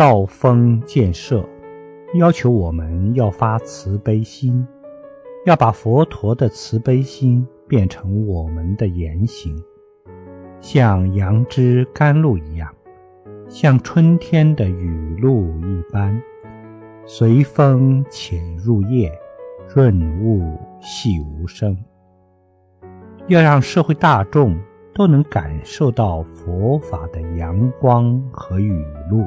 道风建设要求我们要发慈悲心，要把佛陀的慈悲心变成我们的言行，像杨枝甘露一样，像春天的雨露一般，随风潜入夜，润物细无声。要让社会大众都能感受到佛法的阳光和雨露。